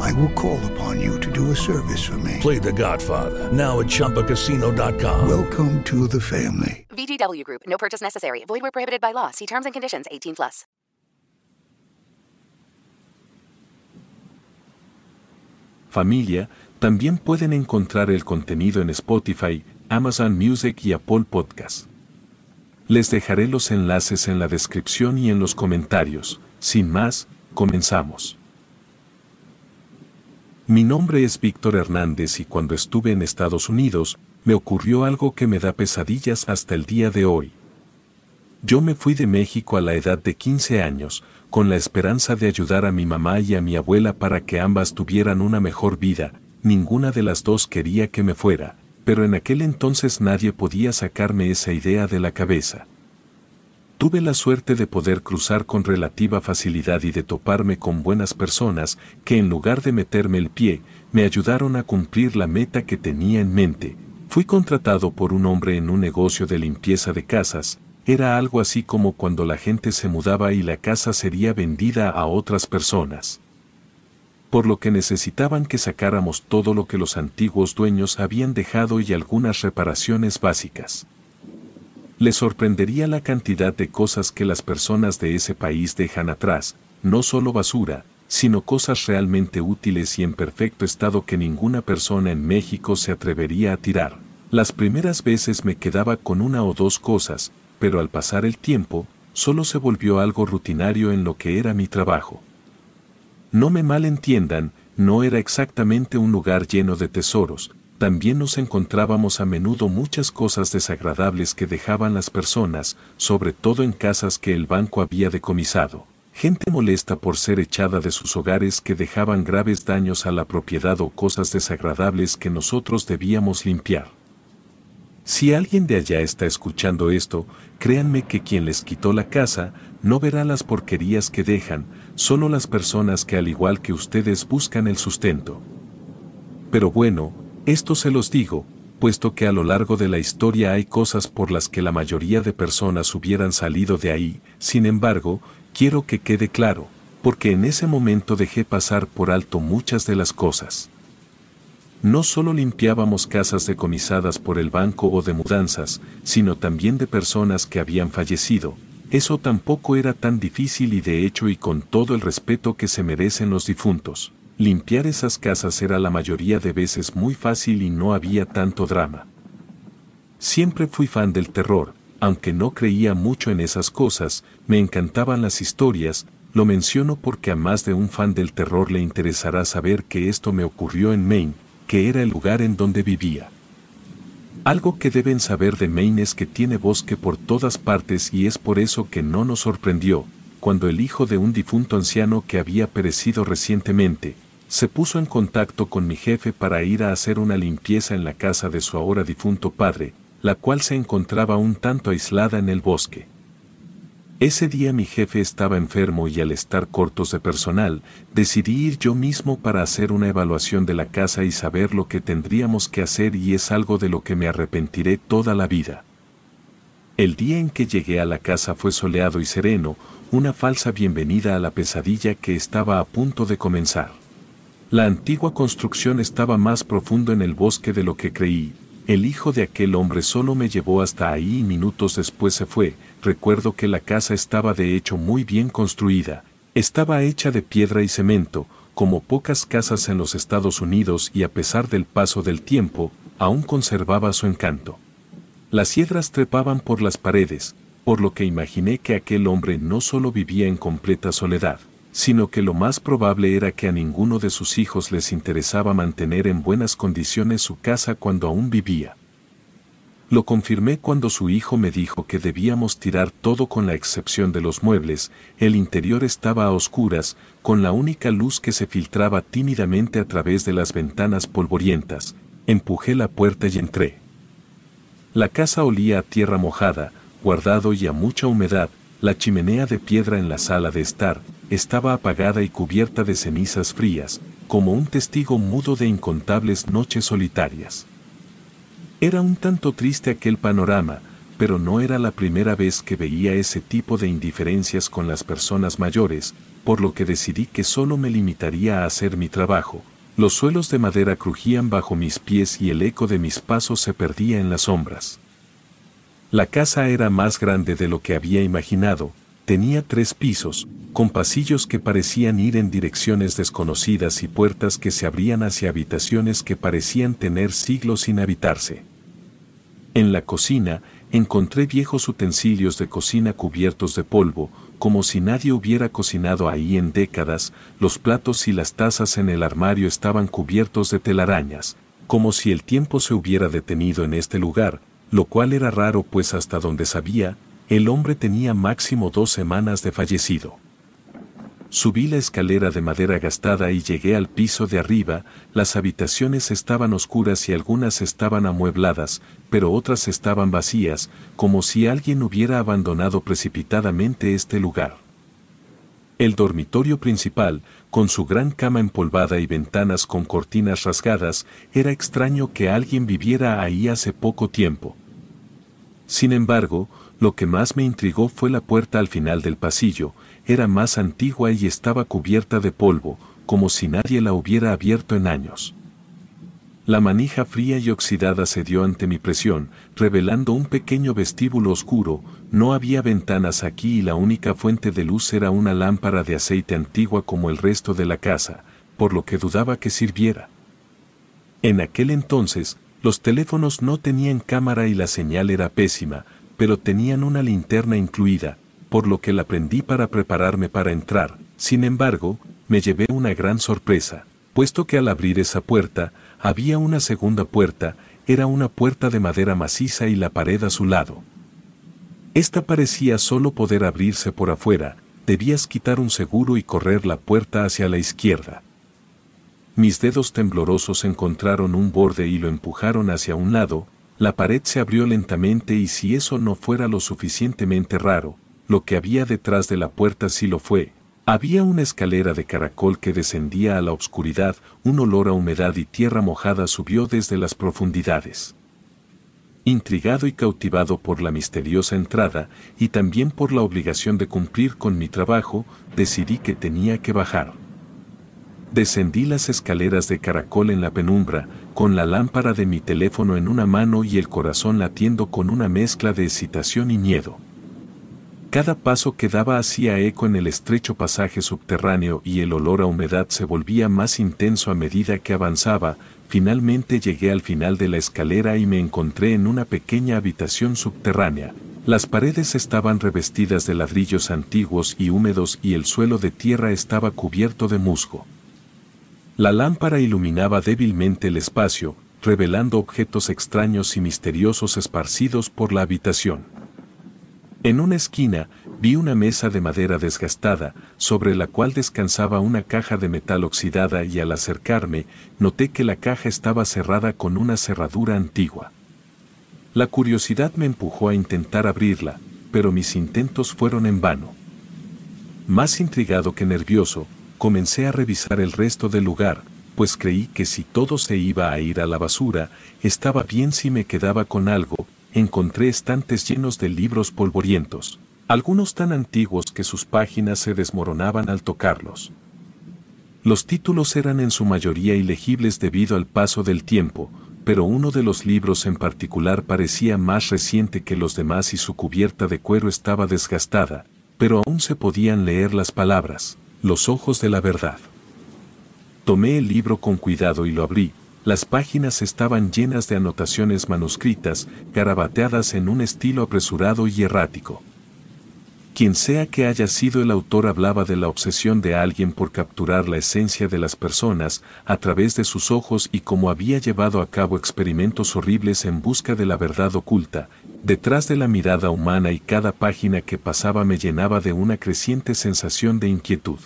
I will call upon you to do a service for me. Play The Godfather now at ChumbaCasino.com. Welcome to the family. VGW Group. No purchase necessary. Void where prohibited by law. See terms and conditions. 18 plus. Familia, también pueden encontrar el contenido en Spotify, Amazon Music y Apple Podcast. Les dejaré los enlaces en la descripción y en los comentarios. Sin más, comenzamos. Mi nombre es Víctor Hernández y cuando estuve en Estados Unidos, me ocurrió algo que me da pesadillas hasta el día de hoy. Yo me fui de México a la edad de 15 años, con la esperanza de ayudar a mi mamá y a mi abuela para que ambas tuvieran una mejor vida, ninguna de las dos quería que me fuera, pero en aquel entonces nadie podía sacarme esa idea de la cabeza. Tuve la suerte de poder cruzar con relativa facilidad y de toparme con buenas personas que en lugar de meterme el pie, me ayudaron a cumplir la meta que tenía en mente. Fui contratado por un hombre en un negocio de limpieza de casas, era algo así como cuando la gente se mudaba y la casa sería vendida a otras personas. Por lo que necesitaban que sacáramos todo lo que los antiguos dueños habían dejado y algunas reparaciones básicas. Les sorprendería la cantidad de cosas que las personas de ese país dejan atrás, no solo basura, sino cosas realmente útiles y en perfecto estado que ninguna persona en México se atrevería a tirar. Las primeras veces me quedaba con una o dos cosas, pero al pasar el tiempo, solo se volvió algo rutinario en lo que era mi trabajo. No me malentiendan, no era exactamente un lugar lleno de tesoros, también nos encontrábamos a menudo muchas cosas desagradables que dejaban las personas, sobre todo en casas que el banco había decomisado. Gente molesta por ser echada de sus hogares que dejaban graves daños a la propiedad o cosas desagradables que nosotros debíamos limpiar. Si alguien de allá está escuchando esto, créanme que quien les quitó la casa no verá las porquerías que dejan, solo las personas que al igual que ustedes buscan el sustento. Pero bueno, esto se los digo, puesto que a lo largo de la historia hay cosas por las que la mayoría de personas hubieran salido de ahí, sin embargo, quiero que quede claro, porque en ese momento dejé pasar por alto muchas de las cosas. No solo limpiábamos casas decomisadas por el banco o de mudanzas, sino también de personas que habían fallecido. Eso tampoco era tan difícil y de hecho y con todo el respeto que se merecen los difuntos. Limpiar esas casas era la mayoría de veces muy fácil y no había tanto drama. Siempre fui fan del terror, aunque no creía mucho en esas cosas, me encantaban las historias, lo menciono porque a más de un fan del terror le interesará saber que esto me ocurrió en Maine, que era el lugar en donde vivía. Algo que deben saber de Maine es que tiene bosque por todas partes y es por eso que no nos sorprendió, cuando el hijo de un difunto anciano que había perecido recientemente, se puso en contacto con mi jefe para ir a hacer una limpieza en la casa de su ahora difunto padre, la cual se encontraba un tanto aislada en el bosque. Ese día mi jefe estaba enfermo y al estar cortos de personal, decidí ir yo mismo para hacer una evaluación de la casa y saber lo que tendríamos que hacer y es algo de lo que me arrepentiré toda la vida. El día en que llegué a la casa fue soleado y sereno, una falsa bienvenida a la pesadilla que estaba a punto de comenzar. La antigua construcción estaba más profundo en el bosque de lo que creí, el hijo de aquel hombre solo me llevó hasta ahí y minutos después se fue. Recuerdo que la casa estaba de hecho muy bien construida. Estaba hecha de piedra y cemento, como pocas casas en los Estados Unidos y a pesar del paso del tiempo, aún conservaba su encanto. Las hiedras trepaban por las paredes, por lo que imaginé que aquel hombre no solo vivía en completa soledad, sino que lo más probable era que a ninguno de sus hijos les interesaba mantener en buenas condiciones su casa cuando aún vivía. Lo confirmé cuando su hijo me dijo que debíamos tirar todo con la excepción de los muebles, el interior estaba a oscuras, con la única luz que se filtraba tímidamente a través de las ventanas polvorientas. Empujé la puerta y entré. La casa olía a tierra mojada, guardado y a mucha humedad, la chimenea de piedra en la sala de estar, estaba apagada y cubierta de cenizas frías, como un testigo mudo de incontables noches solitarias. Era un tanto triste aquel panorama, pero no era la primera vez que veía ese tipo de indiferencias con las personas mayores, por lo que decidí que solo me limitaría a hacer mi trabajo. Los suelos de madera crujían bajo mis pies y el eco de mis pasos se perdía en las sombras. La casa era más grande de lo que había imaginado, tenía tres pisos, con pasillos que parecían ir en direcciones desconocidas y puertas que se abrían hacia habitaciones que parecían tener siglos sin habitarse. En la cocina, encontré viejos utensilios de cocina cubiertos de polvo, como si nadie hubiera cocinado ahí en décadas, los platos y las tazas en el armario estaban cubiertos de telarañas, como si el tiempo se hubiera detenido en este lugar, lo cual era raro pues hasta donde sabía, el hombre tenía máximo dos semanas de fallecido. Subí la escalera de madera gastada y llegué al piso de arriba, las habitaciones estaban oscuras y algunas estaban amuebladas, pero otras estaban vacías, como si alguien hubiera abandonado precipitadamente este lugar. El dormitorio principal, con su gran cama empolvada y ventanas con cortinas rasgadas, era extraño que alguien viviera ahí hace poco tiempo. Sin embargo, lo que más me intrigó fue la puerta al final del pasillo, era más antigua y estaba cubierta de polvo, como si nadie la hubiera abierto en años. La manija fría y oxidada cedió ante mi presión, revelando un pequeño vestíbulo oscuro, no había ventanas aquí y la única fuente de luz era una lámpara de aceite antigua como el resto de la casa, por lo que dudaba que sirviera. En aquel entonces, los teléfonos no tenían cámara y la señal era pésima, pero tenían una linterna incluida, por lo que la prendí para prepararme para entrar. Sin embargo, me llevé una gran sorpresa, puesto que al abrir esa puerta, había una segunda puerta, era una puerta de madera maciza y la pared a su lado. Esta parecía solo poder abrirse por afuera, debías quitar un seguro y correr la puerta hacia la izquierda. Mis dedos temblorosos encontraron un borde y lo empujaron hacia un lado, la pared se abrió lentamente y si eso no fuera lo suficientemente raro, lo que había detrás de la puerta sí lo fue. Había una escalera de caracol que descendía a la oscuridad, un olor a humedad y tierra mojada subió desde las profundidades. Intrigado y cautivado por la misteriosa entrada y también por la obligación de cumplir con mi trabajo, decidí que tenía que bajar. Descendí las escaleras de caracol en la penumbra, con la lámpara de mi teléfono en una mano y el corazón latiendo con una mezcla de excitación y miedo. Cada paso que daba hacía eco en el estrecho pasaje subterráneo y el olor a humedad se volvía más intenso a medida que avanzaba, finalmente llegué al final de la escalera y me encontré en una pequeña habitación subterránea. Las paredes estaban revestidas de ladrillos antiguos y húmedos y el suelo de tierra estaba cubierto de musgo. La lámpara iluminaba débilmente el espacio, revelando objetos extraños y misteriosos esparcidos por la habitación. En una esquina, vi una mesa de madera desgastada, sobre la cual descansaba una caja de metal oxidada y al acercarme, noté que la caja estaba cerrada con una cerradura antigua. La curiosidad me empujó a intentar abrirla, pero mis intentos fueron en vano. Más intrigado que nervioso, comencé a revisar el resto del lugar, pues creí que si todo se iba a ir a la basura, estaba bien si me quedaba con algo, encontré estantes llenos de libros polvorientos, algunos tan antiguos que sus páginas se desmoronaban al tocarlos. Los títulos eran en su mayoría ilegibles debido al paso del tiempo, pero uno de los libros en particular parecía más reciente que los demás y su cubierta de cuero estaba desgastada, pero aún se podían leer las palabras. Los ojos de la verdad. Tomé el libro con cuidado y lo abrí, Las páginas estaban llenas de anotaciones manuscritas, garabateadas en un estilo apresurado y errático. Quien sea que haya sido el autor hablaba de la obsesión de alguien por capturar la esencia de las personas a través de sus ojos y cómo había llevado a cabo experimentos horribles en busca de la verdad oculta, detrás de la mirada humana y cada página que pasaba me llenaba de una creciente sensación de inquietud.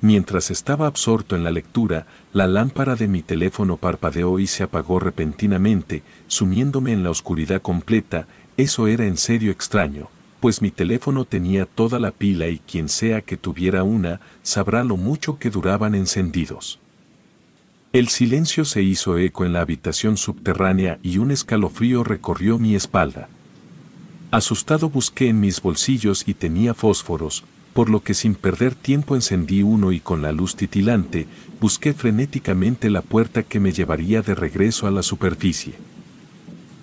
Mientras estaba absorto en la lectura, la lámpara de mi teléfono parpadeó y se apagó repentinamente, sumiéndome en la oscuridad completa, eso era en serio extraño pues mi teléfono tenía toda la pila y quien sea que tuviera una, sabrá lo mucho que duraban encendidos. El silencio se hizo eco en la habitación subterránea y un escalofrío recorrió mi espalda. Asustado busqué en mis bolsillos y tenía fósforos, por lo que sin perder tiempo encendí uno y con la luz titilante, busqué frenéticamente la puerta que me llevaría de regreso a la superficie.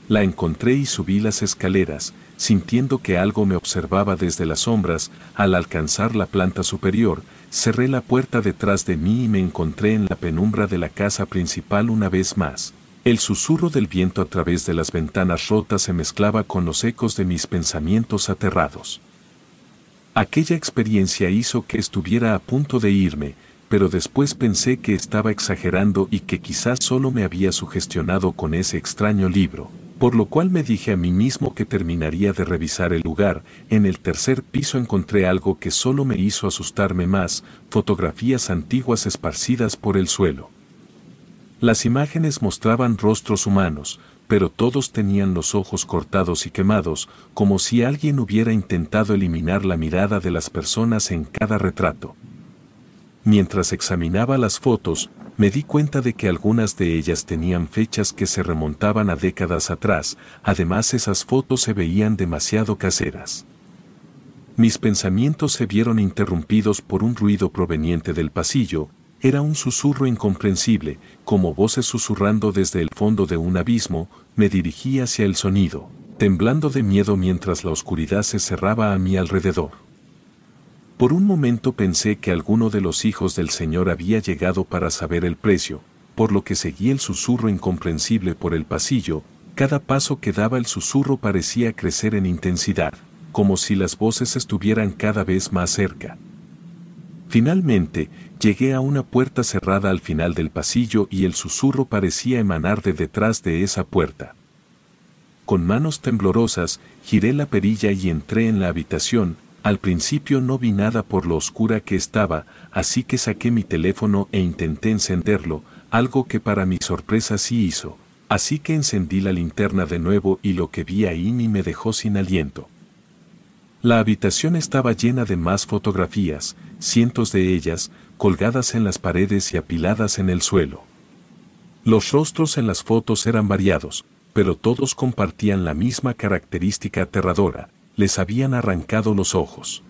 La encontré y subí las escaleras, sintiendo que algo me observaba desde las sombras, al alcanzar la planta superior, cerré la puerta detrás de mí y me encontré en la penumbra de la casa principal una vez más. El susurro del viento a través de las ventanas rotas se mezclaba con los ecos de mis pensamientos aterrados. Aquella experiencia hizo que estuviera a punto de irme, pero después pensé que estaba exagerando y que quizás solo me había sugestionado con ese extraño libro por lo cual me dije a mí mismo que terminaría de revisar el lugar. En el tercer piso encontré algo que solo me hizo asustarme más, fotografías antiguas esparcidas por el suelo. Las imágenes mostraban rostros humanos, pero todos tenían los ojos cortados y quemados, como si alguien hubiera intentado eliminar la mirada de las personas en cada retrato. Mientras examinaba las fotos, me di cuenta de que algunas de ellas tenían fechas que se remontaban a décadas atrás, además esas fotos se veían demasiado caseras. Mis pensamientos se vieron interrumpidos por un ruido proveniente del pasillo, era un susurro incomprensible, como voces susurrando desde el fondo de un abismo, me dirigí hacia el sonido, temblando de miedo mientras la oscuridad se cerraba a mi alrededor. Por un momento pensé que alguno de los hijos del Señor había llegado para saber el precio, por lo que seguí el susurro incomprensible por el pasillo, cada paso que daba el susurro parecía crecer en intensidad, como si las voces estuvieran cada vez más cerca. Finalmente, llegué a una puerta cerrada al final del pasillo y el susurro parecía emanar de detrás de esa puerta. Con manos temblorosas, giré la perilla y entré en la habitación, al principio no vi nada por lo oscura que estaba, así que saqué mi teléfono e intenté encenderlo, algo que para mi sorpresa sí hizo. Así que encendí la linterna de nuevo y lo que vi ahí me dejó sin aliento. La habitación estaba llena de más fotografías, cientos de ellas, colgadas en las paredes y apiladas en el suelo. Los rostros en las fotos eran variados, pero todos compartían la misma característica aterradora, les habían arrancado los ojos.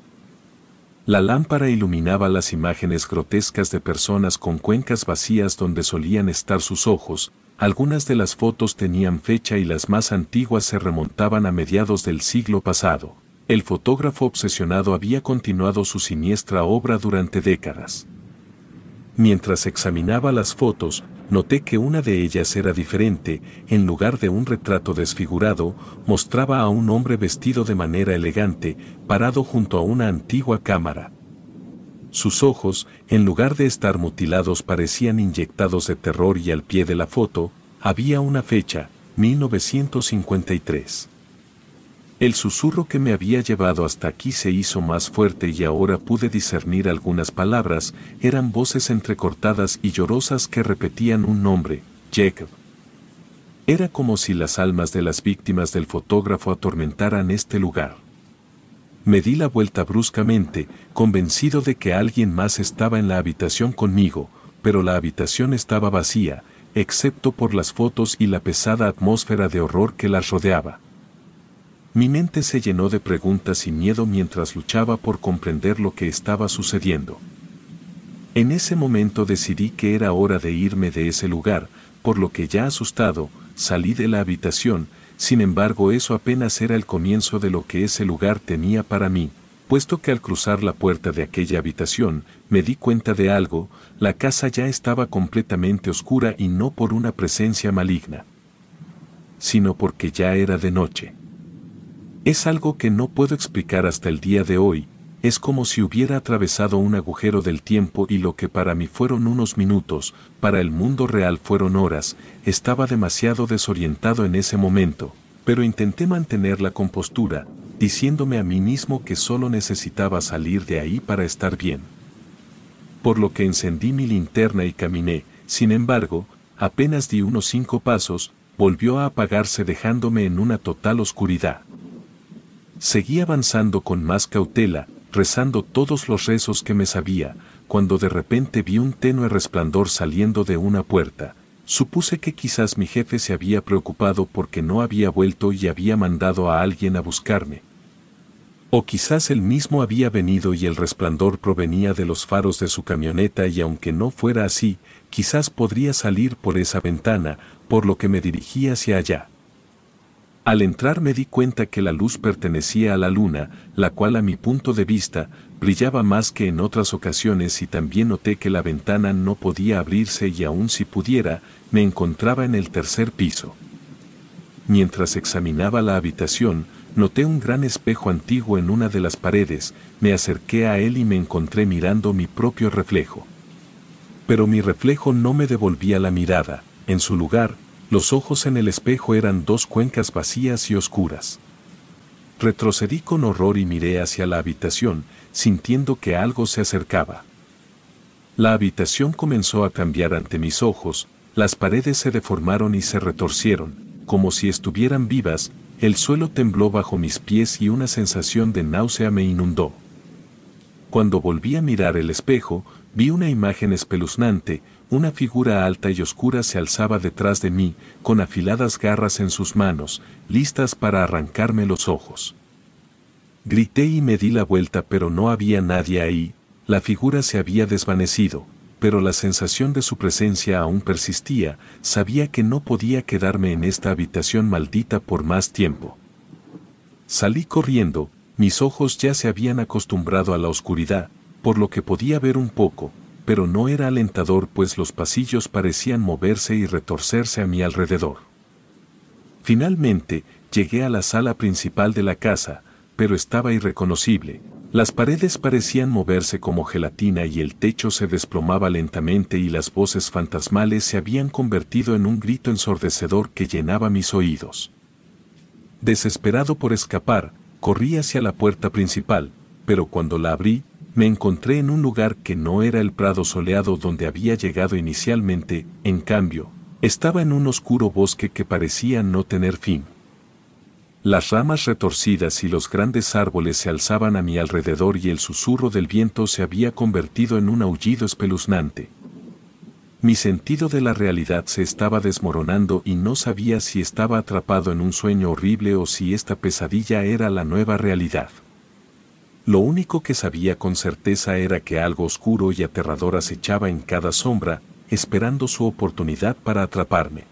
La lámpara iluminaba las imágenes grotescas de personas con cuencas vacías donde solían estar sus ojos, algunas de las fotos tenían fecha y las más antiguas se remontaban a mediados del siglo pasado. El fotógrafo obsesionado había continuado su siniestra obra durante décadas. Mientras examinaba las fotos, noté que una de ellas era diferente, en lugar de un retrato desfigurado, mostraba a un hombre vestido de manera elegante, parado junto a una antigua cámara. Sus ojos, en lugar de estar mutilados, parecían inyectados de terror y al pie de la foto, había una fecha, 1953. El susurro que me había llevado hasta aquí se hizo más fuerte y ahora pude discernir algunas palabras, eran voces entrecortadas y llorosas que repetían un nombre, Jacob. Era como si las almas de las víctimas del fotógrafo atormentaran este lugar. Me di la vuelta bruscamente, convencido de que alguien más estaba en la habitación conmigo, pero la habitación estaba vacía, excepto por las fotos y la pesada atmósfera de horror que las rodeaba. Mi mente se llenó de preguntas y miedo mientras luchaba por comprender lo que estaba sucediendo. En ese momento decidí que era hora de irme de ese lugar, por lo que ya asustado, salí de la habitación, sin embargo eso apenas era el comienzo de lo que ese lugar tenía para mí, puesto que al cruzar la puerta de aquella habitación me di cuenta de algo, la casa ya estaba completamente oscura y no por una presencia maligna, sino porque ya era de noche. Es algo que no puedo explicar hasta el día de hoy, es como si hubiera atravesado un agujero del tiempo y lo que para mí fueron unos minutos, para el mundo real fueron horas, estaba demasiado desorientado en ese momento, pero intenté mantener la compostura, diciéndome a mí mismo que solo necesitaba salir de ahí para estar bien. Por lo que encendí mi linterna y caminé, sin embargo, apenas di unos cinco pasos, volvió a apagarse dejándome en una total oscuridad. Seguí avanzando con más cautela, rezando todos los rezos que me sabía, cuando de repente vi un tenue resplandor saliendo de una puerta. Supuse que quizás mi jefe se había preocupado porque no había vuelto y había mandado a alguien a buscarme, o quizás él mismo había venido y el resplandor provenía de los faros de su camioneta y aunque no fuera así, quizás podría salir por esa ventana, por lo que me dirigí hacia allá. Al entrar me di cuenta que la luz pertenecía a la luna, la cual a mi punto de vista brillaba más que en otras ocasiones y también noté que la ventana no podía abrirse y aun si pudiera, me encontraba en el tercer piso. Mientras examinaba la habitación, noté un gran espejo antiguo en una de las paredes, me acerqué a él y me encontré mirando mi propio reflejo. Pero mi reflejo no me devolvía la mirada, en su lugar, los ojos en el espejo eran dos cuencas vacías y oscuras. Retrocedí con horror y miré hacia la habitación, sintiendo que algo se acercaba. La habitación comenzó a cambiar ante mis ojos, las paredes se deformaron y se retorcieron, como si estuvieran vivas, el suelo tembló bajo mis pies y una sensación de náusea me inundó. Cuando volví a mirar el espejo, vi una imagen espeluznante, una figura alta y oscura se alzaba detrás de mí, con afiladas garras en sus manos, listas para arrancarme los ojos. Grité y me di la vuelta pero no había nadie ahí, la figura se había desvanecido, pero la sensación de su presencia aún persistía, sabía que no podía quedarme en esta habitación maldita por más tiempo. Salí corriendo, mis ojos ya se habían acostumbrado a la oscuridad, por lo que podía ver un poco, pero no era alentador pues los pasillos parecían moverse y retorcerse a mi alrededor. Finalmente, llegué a la sala principal de la casa, pero estaba irreconocible, las paredes parecían moverse como gelatina y el techo se desplomaba lentamente y las voces fantasmales se habían convertido en un grito ensordecedor que llenaba mis oídos. Desesperado por escapar, corrí hacia la puerta principal, pero cuando la abrí, me encontré en un lugar que no era el prado soleado donde había llegado inicialmente, en cambio, estaba en un oscuro bosque que parecía no tener fin. Las ramas retorcidas y los grandes árboles se alzaban a mi alrededor y el susurro del viento se había convertido en un aullido espeluznante. Mi sentido de la realidad se estaba desmoronando y no sabía si estaba atrapado en un sueño horrible o si esta pesadilla era la nueva realidad. Lo único que sabía con certeza era que algo oscuro y aterrador acechaba en cada sombra, esperando su oportunidad para atraparme.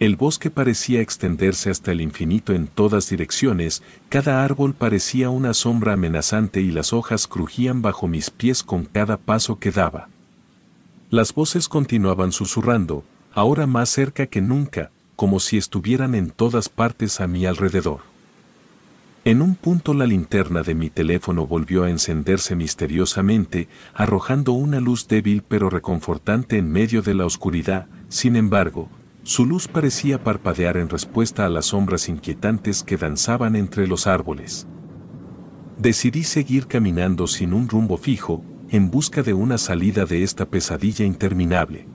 El bosque parecía extenderse hasta el infinito en todas direcciones, cada árbol parecía una sombra amenazante y las hojas crujían bajo mis pies con cada paso que daba. Las voces continuaban susurrando, ahora más cerca que nunca, como si estuvieran en todas partes a mi alrededor. En un punto la linterna de mi teléfono volvió a encenderse misteriosamente, arrojando una luz débil pero reconfortante en medio de la oscuridad, sin embargo, su luz parecía parpadear en respuesta a las sombras inquietantes que danzaban entre los árboles. Decidí seguir caminando sin un rumbo fijo, en busca de una salida de esta pesadilla interminable.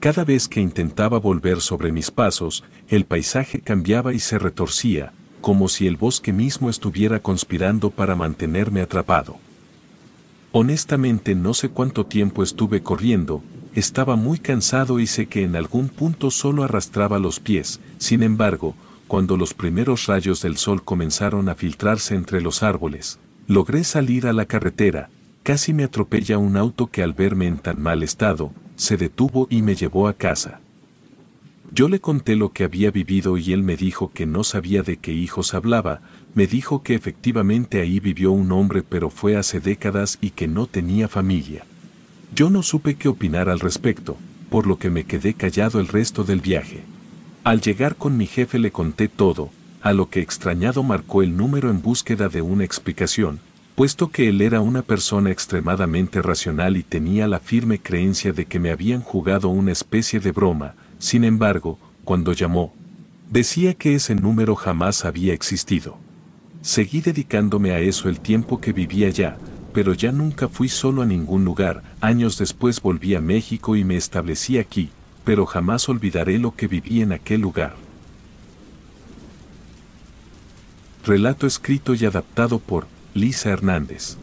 Cada vez que intentaba volver sobre mis pasos, el paisaje cambiaba y se retorcía, como si el bosque mismo estuviera conspirando para mantenerme atrapado. Honestamente no sé cuánto tiempo estuve corriendo, estaba muy cansado y sé que en algún punto solo arrastraba los pies, sin embargo, cuando los primeros rayos del sol comenzaron a filtrarse entre los árboles, logré salir a la carretera, casi me atropella un auto que al verme en tan mal estado, se detuvo y me llevó a casa. Yo le conté lo que había vivido y él me dijo que no sabía de qué hijos hablaba, me dijo que efectivamente ahí vivió un hombre pero fue hace décadas y que no tenía familia. Yo no supe qué opinar al respecto, por lo que me quedé callado el resto del viaje. Al llegar con mi jefe le conté todo, a lo que extrañado marcó el número en búsqueda de una explicación, puesto que él era una persona extremadamente racional y tenía la firme creencia de que me habían jugado una especie de broma, sin embargo, cuando llamó, decía que ese número jamás había existido. Seguí dedicándome a eso el tiempo que vivía allá, pero ya nunca fui solo a ningún lugar, años después volví a México y me establecí aquí, pero jamás olvidaré lo que viví en aquel lugar. Relato escrito y adaptado por Lisa Hernández.